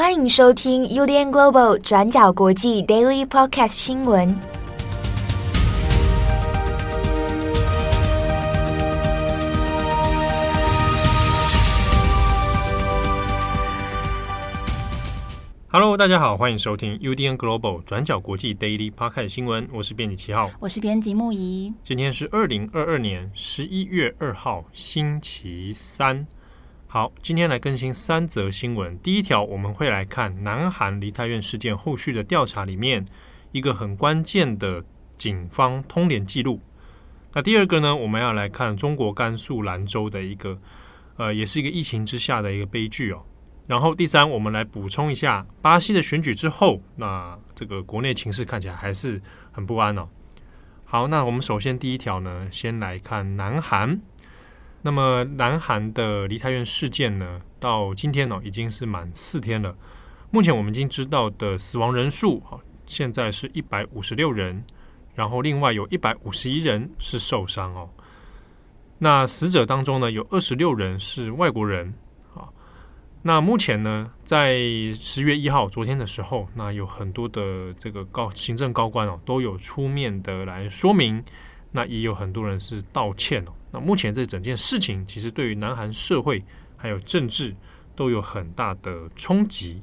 欢迎收听 UDN Global 转角国际 Daily Podcast 新闻。Hello，大家好，欢迎收听 UDN Global 转角国际 Daily Podcast 新闻。我是编辑七号，我是编辑木仪。今天是二零二二年十一月二号，星期三。好，今天来更新三则新闻。第一条，我们会来看南韩梨泰院事件后续的调查里面一个很关键的警方通联记录。那第二个呢，我们要来看中国甘肃兰州的一个呃，也是一个疫情之下的一个悲剧哦。然后第三，我们来补充一下巴西的选举之后，那这个国内情势看起来还是很不安哦。好，那我们首先第一条呢，先来看南韩。那么，南韩的梨泰院事件呢，到今天呢、已经是满四天了。目前我们已经知道的死亡人数，啊，现在是一百五十六人，然后另外有一百五十一人是受伤哦。那死者当中呢，有二十六人是外国人啊。那目前呢，在十月一号昨天的时候，那有很多的这个高行政高官哦，都有出面的来说明，那也有很多人是道歉哦。那目前这整件事情，其实对于南韩社会还有政治都有很大的冲击。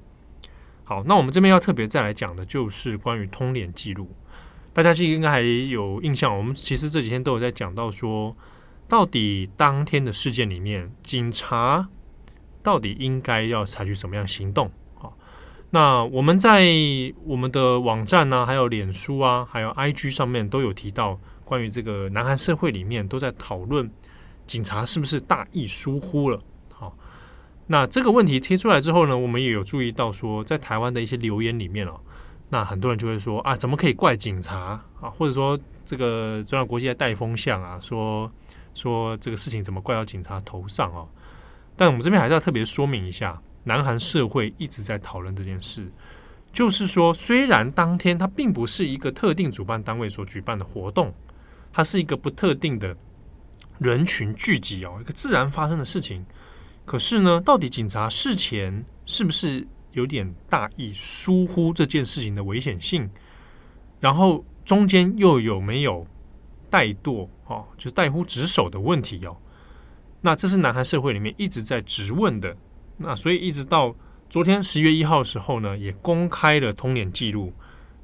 好，那我们这边要特别再来讲的，就是关于通联记录。大家是应该还有印象，我们其实这几天都有在讲到说，到底当天的事件里面，警察到底应该要采取什么样行动？好，那我们在我们的网站呢、还有脸书啊，还有 IG 上面都有提到。关于这个南韩社会里面都在讨论警察是不是大意疏忽了？好，那这个问题贴出来之后呢，我们也有注意到说，在台湾的一些留言里面哦，那很多人就会说啊，怎么可以怪警察啊？或者说这个中央国际在带风向啊，说说这个事情怎么怪到警察头上哦？但我们这边还是要特别说明一下，南韩社会一直在讨论这件事，就是说，虽然当天它并不是一个特定主办单位所举办的活动。它是一个不特定的人群聚集哦，一个自然发生的事情。可是呢，到底警察事前是不是有点大意疏忽这件事情的危险性？然后中间又有没有怠惰哦，就是怠忽职守的问题哦？那这是南韩社会里面一直在质问的。那所以一直到昨天十月一号的时候呢，也公开了通联记录，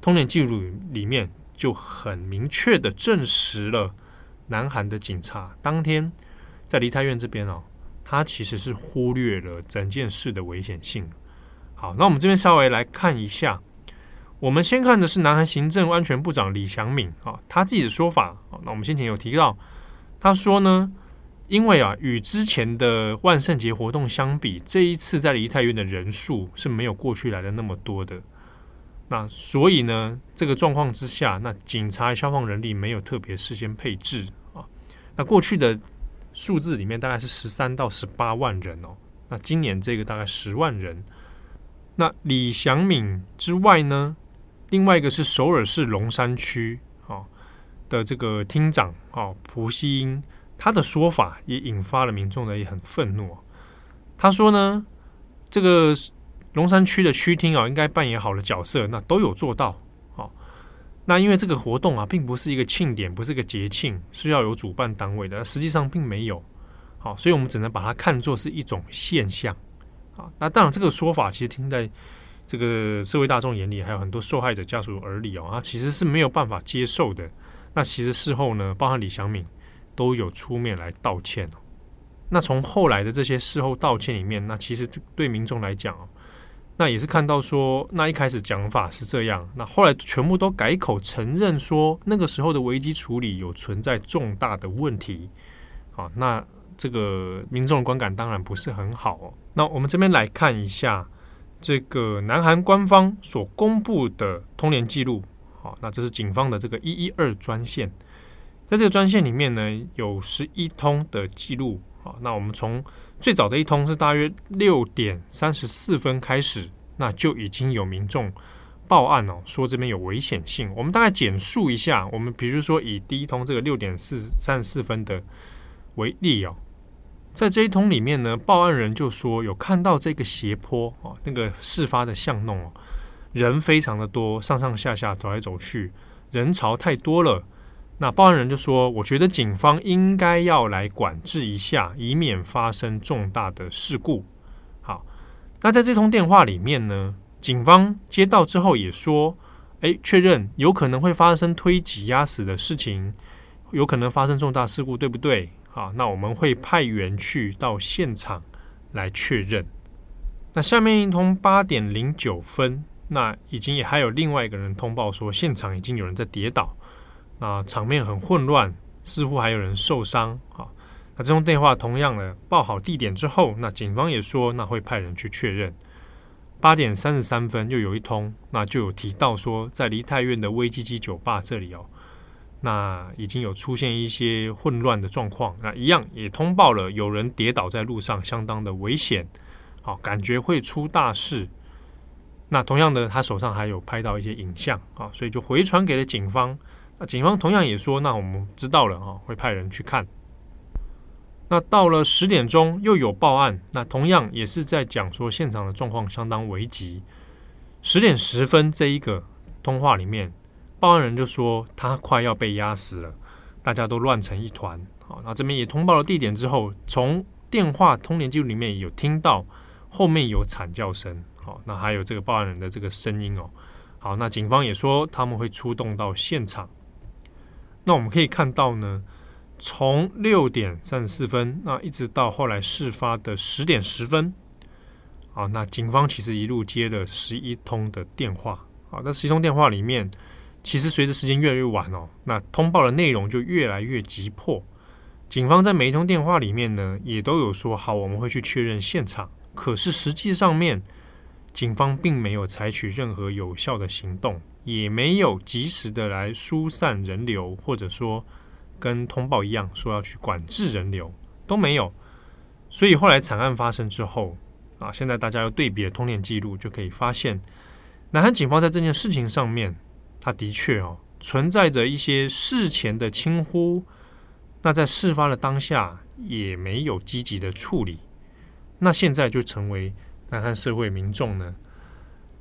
通联记录里面。就很明确的证实了，南韩的警察当天在梨泰院这边哦，他其实是忽略了整件事的危险性。好，那我们这边稍微来看一下，我们先看的是南韩行政安全部长李祥敏啊，他自己的说法。那我们先前有提到，他说呢，因为啊，与之前的万圣节活动相比，这一次在梨泰院的人数是没有过去来的那么多的。那所以呢，这个状况之下，那警察、消防人力没有特别事先配置啊。那过去的数字里面大概是十三到十八万人哦。那今年这个大概十万人。那李祥敏之外呢，另外一个是首尔市龙山区啊的这个厅长啊朴熙英，他的说法也引发了民众的也很愤怒。他说呢，这个。龙山区的区厅啊，应该扮演好的角色，那都有做到。好，那因为这个活动啊，并不是一个庆典，不是一个节庆，是要有主办单位的，实际上并没有。好，所以我们只能把它看作是一种现象。啊，那当然这个说法其实听在这个社会大众眼里，还有很多受害者家属耳里哦，啊，其实是没有办法接受的。那其实事后呢，包含李祥敏都有出面来道歉。那从后来的这些事后道歉里面，那其实对民众来讲那也是看到说，那一开始讲法是这样，那后来全部都改口承认说，那个时候的危机处理有存在重大的问题，好，那这个民众的观感当然不是很好。哦。那我们这边来看一下这个南韩官方所公布的通联记录，好，那这是警方的这个一一二专线，在这个专线里面呢，有十一通的记录，好，那我们从最早的一通是大约六点三十四分开始，那就已经有民众报案哦，说这边有危险性。我们大概简述一下，我们比如说以第一通这个六点四三十四分的为例哦，在这一通里面呢，报案人就说有看到这个斜坡哦，那个事发的巷弄哦，人非常的多，上上下下走来走去，人潮太多了。那报案人就说：“我觉得警方应该要来管制一下，以免发生重大的事故。”好，那在这通电话里面呢，警方接到之后也说：“哎，确认有可能会发生推挤压死的事情，有可能发生重大事故，对不对？”好，那我们会派员去到现场来确认。那下面一通八点零九分，那已经也还有另外一个人通报说，现场已经有人在跌倒，那场面很混乱，似乎还有人受伤。好，那这通电话同样的报好地点之后，那警方也说，那会派人去确认。八点三十三分又有一通，那就有提到说，在梨泰院的威基基酒吧这里哦。那已经有出现一些混乱的状况，那一样也通报了有人跌倒在路上，相当的危险，好，感觉会出大事。那同样的，他手上还有拍到一些影像啊，所以就回传给了警方。警方同样也说，那我们知道了啊，会派人去看。那到了十点钟又有报案，那同样也是在讲说现场的状况相当危急。十点十分这一个通话里面。报案人就说他快要被压死了，大家都乱成一团。好，那这边也通报了地点之后，从电话通联记录里面有听到后面有惨叫声。好，那还有这个报案人的这个声音哦。好，那警方也说他们会出动到现场。那我们可以看到呢，从六点三十四分，那一直到后来事发的十点十分，好，那警方其实一路接了十一通的电话。好，那十一通电话里面。其实随着时间越来越晚哦，那通报的内容就越来越急迫。警方在每一通电话里面呢，也都有说好，我们会去确认现场。可是实际上面，警方并没有采取任何有效的行动，也没有及时的来疏散人流，或者说跟通报一样说要去管制人流，都没有。所以后来惨案发生之后啊，现在大家要对比的通联记录，就可以发现，南韩警方在这件事情上面。他的确哦，存在着一些事前的轻忽，那在事发的当下也没有积极的处理，那现在就成为南韩社会民众呢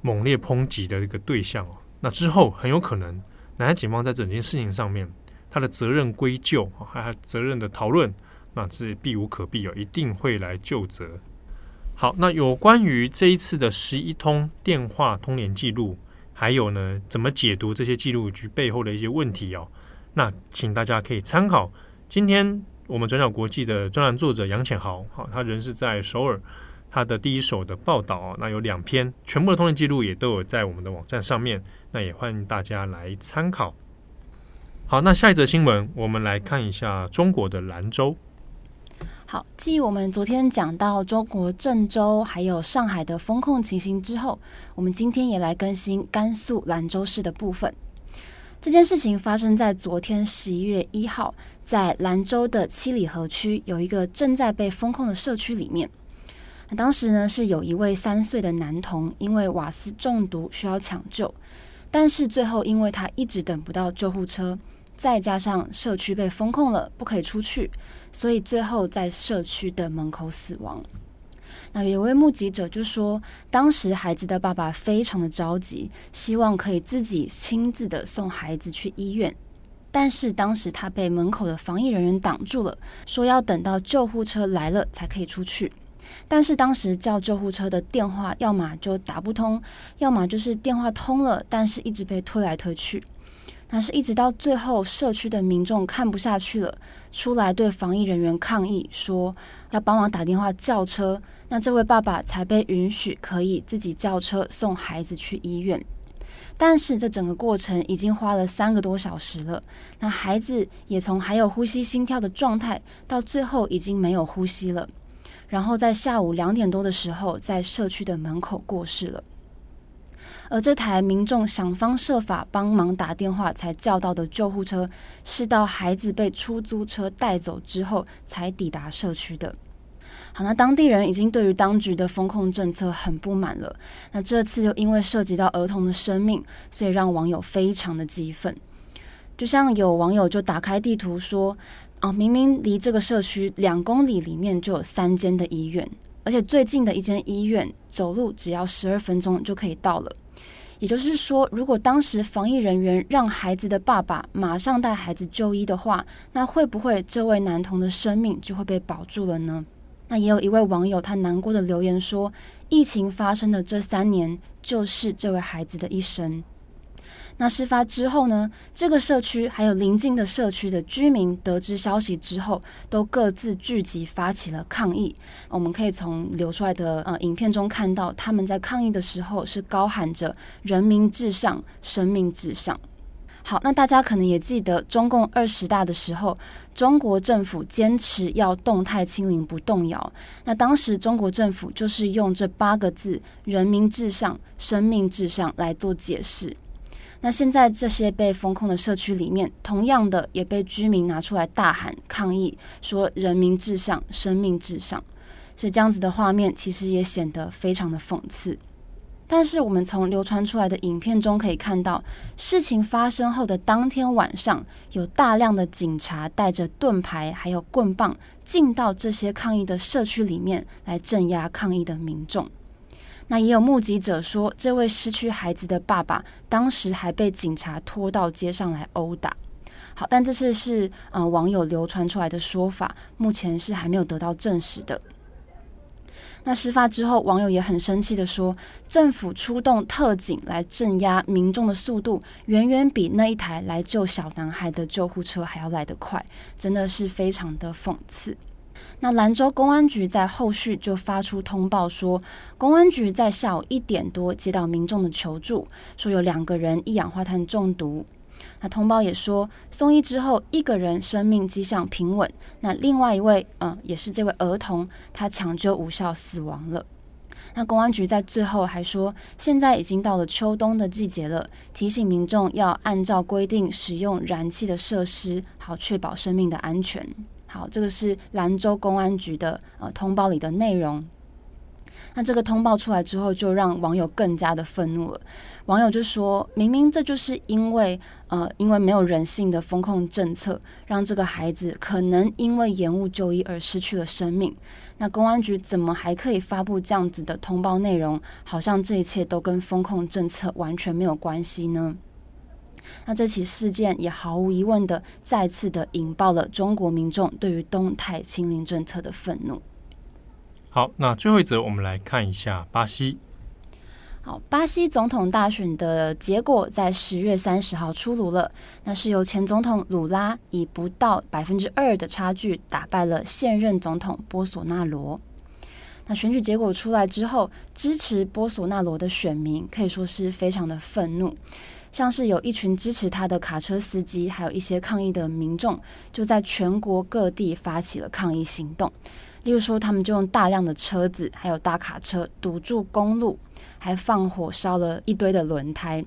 猛烈抨击的一个对象哦。那之后很有可能，南韩警方在整件事情上面，他的责任归咎，还有责任的讨论，那这避无可避哦，一定会来就责。好，那有关于这一次的十一通电话通联记录。还有呢，怎么解读这些记录局背后的一些问题哦？那请大家可以参考今天我们转角国际的专栏作者杨浅豪，好，他人是在首尔，他的第一手的报道哦，那有两篇，全部的通讯记录也都有在我们的网站上面，那也欢迎大家来参考。好，那下一则新闻，我们来看一下中国的兰州。好，继我们昨天讲到中国郑州还有上海的风控情形之后，我们今天也来更新甘肃兰州市的部分。这件事情发生在昨天十一月一号，在兰州的七里河区有一个正在被封控的社区里面。当时呢，是有一位三岁的男童因为瓦斯中毒需要抢救，但是最后因为他一直等不到救护车，再加上社区被封控了，不可以出去。所以最后在社区的门口死亡。那有位目击者就说，当时孩子的爸爸非常的着急，希望可以自己亲自的送孩子去医院，但是当时他被门口的防疫人员挡住了，说要等到救护车来了才可以出去。但是当时叫救护车的电话要么就打不通，要么就是电话通了，但是一直被推来推去。那是一直到最后，社区的民众看不下去了，出来对防疫人员抗议，说要帮忙打电话叫车。那这位爸爸才被允许可以自己叫车送孩子去医院。但是这整个过程已经花了三个多小时了。那孩子也从还有呼吸心跳的状态，到最后已经没有呼吸了。然后在下午两点多的时候，在社区的门口过世了。而这台民众想方设法帮忙打电话才叫到的救护车，是到孩子被出租车带走之后才抵达社区的。好，那当地人已经对于当局的风控政策很不满了。那这次又因为涉及到儿童的生命，所以让网友非常的激愤。就像有网友就打开地图说，啊，明明离这个社区两公里里面就有三间的医院，而且最近的一间医院走路只要十二分钟就可以到了。也就是说，如果当时防疫人员让孩子的爸爸马上带孩子就医的话，那会不会这位男童的生命就会被保住了呢？那也有一位网友他难过的留言说：“疫情发生的这三年，就是这位孩子的一生。”那事发之后呢，这个社区还有邻近的社区的居民得知消息之后，都各自聚集发起了抗议。我们可以从流出来的呃影片中看到，他们在抗议的时候是高喊着“人民至上，生命至上”。好，那大家可能也记得中共二十大的时候，中国政府坚持要动态清零不动摇。那当时中国政府就是用这八个字“人民至上，生命至上”来做解释。那现在这些被封控的社区里面，同样的也被居民拿出来大喊抗议，说“人民至上，生命至上”。所以这样子的画面其实也显得非常的讽刺。但是我们从流传出来的影片中可以看到，事情发生后的当天晚上，有大量的警察带着盾牌还有棍棒进到这些抗议的社区里面来镇压抗议的民众。那也有目击者说，这位失去孩子的爸爸当时还被警察拖到街上来殴打。好，但这次是呃网友流传出来的说法，目前是还没有得到证实的。那事发之后，网友也很生气的说，政府出动特警来镇压民众的速度，远远比那一台来救小男孩的救护车还要来得快，真的是非常的讽刺。那兰州公安局在后续就发出通报说，公安局在下午一点多接到民众的求助，说有两个人一氧化碳中毒。那通报也说，送医之后，一个人生命迹象平稳，那另外一位，嗯，也是这位儿童，他抢救无效死亡了。那公安局在最后还说，现在已经到了秋冬的季节了，提醒民众要按照规定使用燃气的设施，好确保生命的安全。好，这个是兰州公安局的呃通报里的内容。那这个通报出来之后，就让网友更加的愤怒了。网友就说：“明明这就是因为呃，因为没有人性的风控政策，让这个孩子可能因为延误就医而失去了生命。那公安局怎么还可以发布这样子的通报内容？好像这一切都跟风控政策完全没有关系呢？”那这起事件也毫无疑问的再次的引爆了中国民众对于动态清零政策的愤怒。好，那最后一则我们来看一下巴西。好，巴西总统大选的结果在十月三十号出炉了，那是由前总统鲁拉以不到百分之二的差距打败了现任总统波索纳罗。那选举结果出来之后，支持波索纳罗的选民可以说是非常的愤怒。像是有一群支持他的卡车司机，还有一些抗议的民众，就在全国各地发起了抗议行动。例如说，他们就用大量的车子，还有大卡车堵住公路，还放火烧了一堆的轮胎。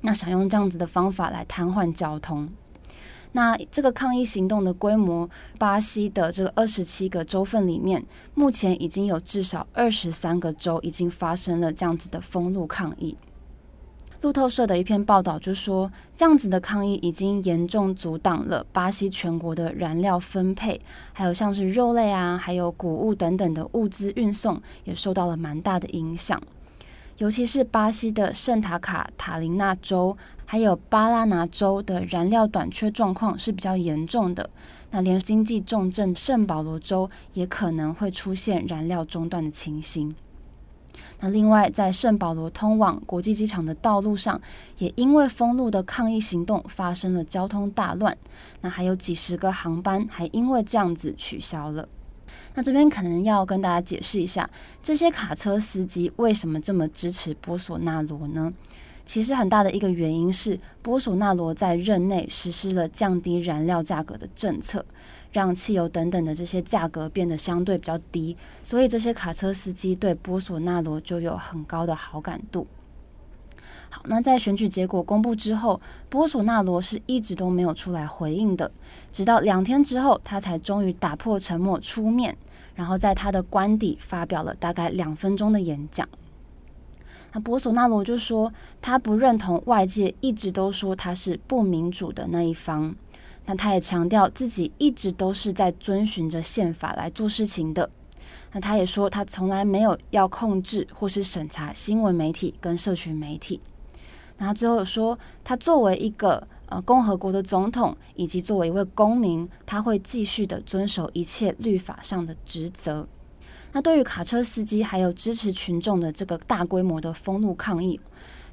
那想用这样子的方法来瘫痪交通。那这个抗议行动的规模，巴西的这个二十七个州份里面，目前已经有至少二十三个州已经发生了这样子的封路抗议。路透社的一篇报道就说，这样子的抗议已经严重阻挡了巴西全国的燃料分配，还有像是肉类啊，还有谷物等等的物资运送也受到了蛮大的影响。尤其是巴西的圣塔卡塔琳娜州，还有巴拉拿州的燃料短缺状况是比较严重的。那连经济重镇圣保罗州也可能会出现燃料中断的情形。那另外，在圣保罗通往国际机场的道路上，也因为封路的抗议行动发生了交通大乱。那还有几十个航班还因为这样子取消了。那这边可能要跟大家解释一下，这些卡车司机为什么这么支持波索纳罗呢？其实很大的一个原因是，波索纳罗在任内实施了降低燃料价格的政策。让汽油等等的这些价格变得相对比较低，所以这些卡车司机对波索纳罗就有很高的好感度。好，那在选举结果公布之后，波索纳罗是一直都没有出来回应的，直到两天之后，他才终于打破沉默出面，然后在他的官邸发表了大概两分钟的演讲。那波索纳罗就说，他不认同外界一直都说他是不民主的那一方。那他也强调自己一直都是在遵循着宪法来做事情的。那他也说，他从来没有要控制或是审查新闻媒体跟社群媒体。那他最后说，他作为一个呃共和国的总统，以及作为一位公民，他会继续的遵守一切律法上的职责。那对于卡车司机还有支持群众的这个大规模的封路抗议，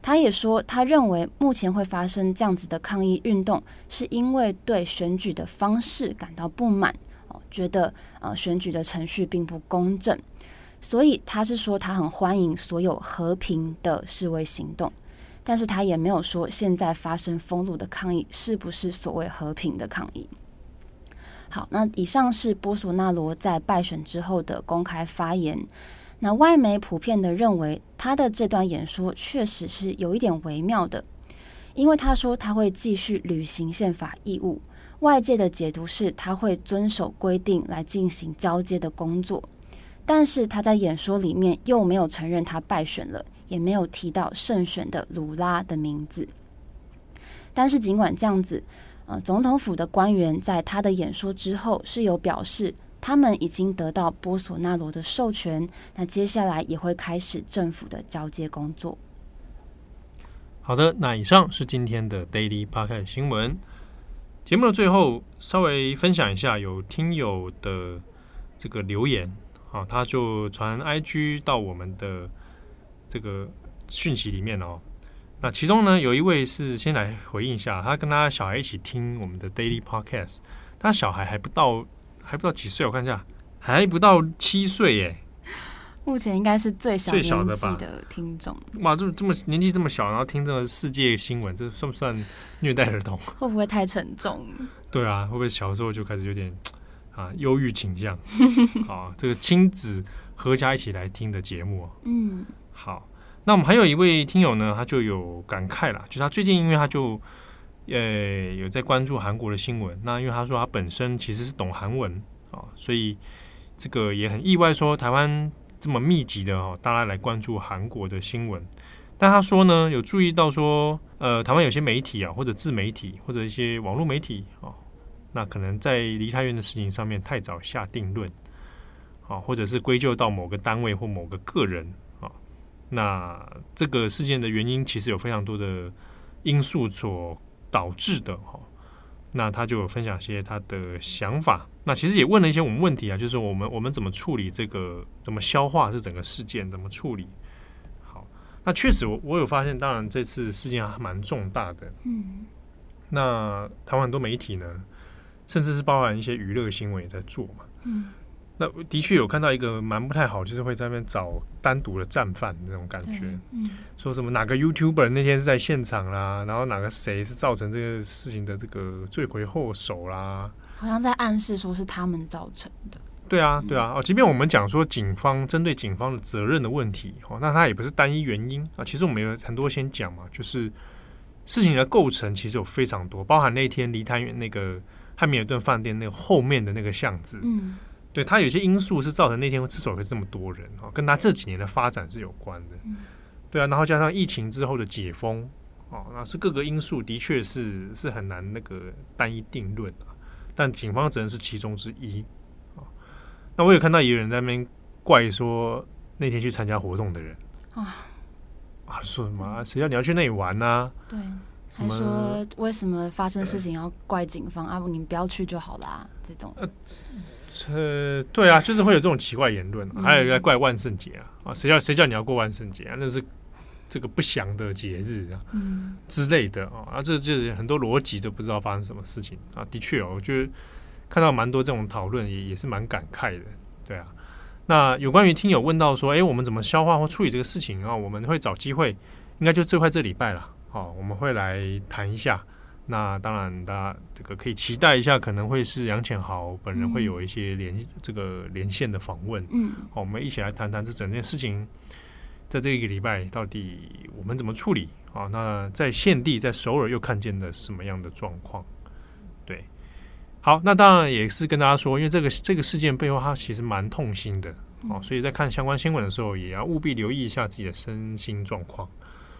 他也说，他认为目前会发生这样子的抗议运动，是因为对选举的方式感到不满哦。觉得呃选举的程序并不公正，所以他是说他很欢迎所有和平的示威行动，但是他也没有说现在发生封路的抗议是不是所谓和平的抗议。好，那以上是波索纳罗在败选之后的公开发言。那外媒普遍的认为他的这段演说确实是有一点微妙的，因为他说他会继续履行宪法义务。外界的解读是他会遵守规定来进行交接的工作，但是他在演说里面又没有承认他败选了，也没有提到胜选的鲁拉的名字。但是尽管这样子，呃，总统府的官员在他的演说之后是有表示，他们已经得到波索纳罗的授权，那接下来也会开始政府的交接工作。好的，那以上是今天的 Daily Podcast 新闻。节目的最后，稍微分享一下有听友的这个留言啊，他就传 IG 到我们的这个讯息里面哦。那其中呢，有一位是先来回应一下，他跟他小孩一起听我们的 Daily Podcast，他小孩还不到还不到几岁，我看一下，还不到七岁耶。目前应该是最小年纪的听众。哇，这么这么年纪这么小，然后听这个世界新闻，这算不算虐待儿童？会不会太沉重？对啊，会不会小时候就开始有点啊忧郁倾向？啊，这个亲子合家一起来听的节目。嗯，好，那我们还有一位听友呢，他就有感慨了，就是他最近因为他就呃有在关注韩国的新闻，那因为他说他本身其实是懂韩文啊，所以这个也很意外，说台湾。这么密集的哦，大家来关注韩国的新闻，但他说呢，有注意到说，呃，台湾有些媒体啊，或者自媒体，或者一些网络媒体啊，那可能在梨泰院的事情上面太早下定论，啊，或者是归咎到某个单位或某个个人啊，那这个事件的原因其实有非常多的因素所导致的哈。那他就有分享一些他的想法，那其实也问了一些我们问题啊，就是我们我们怎么处理这个，怎么消化这整个事件，怎么处理？好，那确实我我有发现，当然这次事件还蛮重大的，嗯，那台湾很多媒体呢，甚至是包含一些娱乐新闻也在做嘛，嗯。那的确有看到一个蛮不太好，就是会在那边找单独的战犯那种感觉，嗯，说什么哪个 YouTuber 那天是在现场啦，然后哪个谁是造成这个事情的这个罪魁祸首啦，好像在暗示说是他们造成的。对啊，对啊，哦，即便我们讲说警方针对警方的责任的问题，哦，那它也不是单一原因啊。其实我们有很多先讲嘛，就是事情的构成其实有非常多，包含那天梨泰院那个汉密尔顿饭店那个后面的那个巷子，嗯。对，他有些因素是造成那天之所以会这么多人啊，跟他这几年的发展是有关的。对啊，然后加上疫情之后的解封哦，那是各个因素的确是是很难那个单一定论啊。但警方只能是其中之一啊。那我有看到有人在那边怪说那天去参加活动的人啊，啊说什么谁叫你要去那里玩呢？啊？对，还说为什么发生事情要怪警方啊？你们不要去就好啦，这种。呃呃，对啊，就是会有这种奇怪言论，嗯，还有一个怪万圣节啊，啊，谁叫谁叫你要过万圣节啊？那是这个不祥的节日啊，嗯，之类的啊，啊，这就是很多逻辑都不知道发生什么事情啊。的确哦，我觉得看到蛮多这种讨论，也也是蛮感慨的，对啊。那有关于听友问到说，哎，我们怎么消化或处理这个事情啊？我们会找机会，应该就最快这礼拜了，好，我们会来谈一下。那当然，大家这个可以期待一下，可能会是杨浅豪本人会有一些连、嗯、这个连线的访问。嗯，好，我们一起来谈谈这整件事情，在这一个礼拜到底我们怎么处理啊？那在现地在首尔又看见了什么样的状况？对，好，那当然也是跟大家说，因为这个 这个事件背后它其实蛮痛心的哦，所以在看相关新闻的时候，也要务必留意一下自己的身心状况。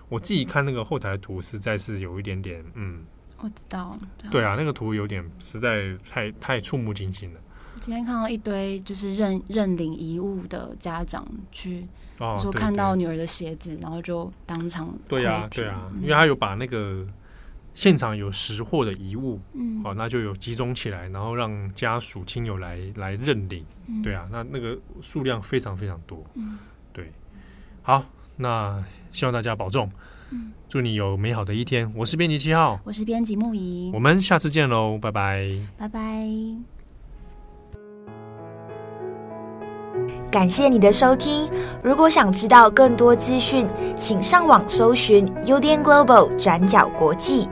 我自己看那个后台图，实在是有一点点嗯。我知道。对啊，那个图有点实在太太触目惊心了。今天看到一堆就是认认领遗物的家长去，哦，说看到女儿的鞋子，然后就当场对啊对啊，因为他有把那个现场有拾获的遗物，嗯，哦，那就有集中起来，然后让家属亲友来来认领，嗯，对啊，那那个数量非常非常多，嗯，对，好，那希望大家保重，嗯，祝你有美好的一天。我是编辑七号，我是编辑木仪，我们下次见喽，拜拜，拜拜。感谢你的收听。如果想知道更多资讯，请上网搜寻 UDN Global 转角国际。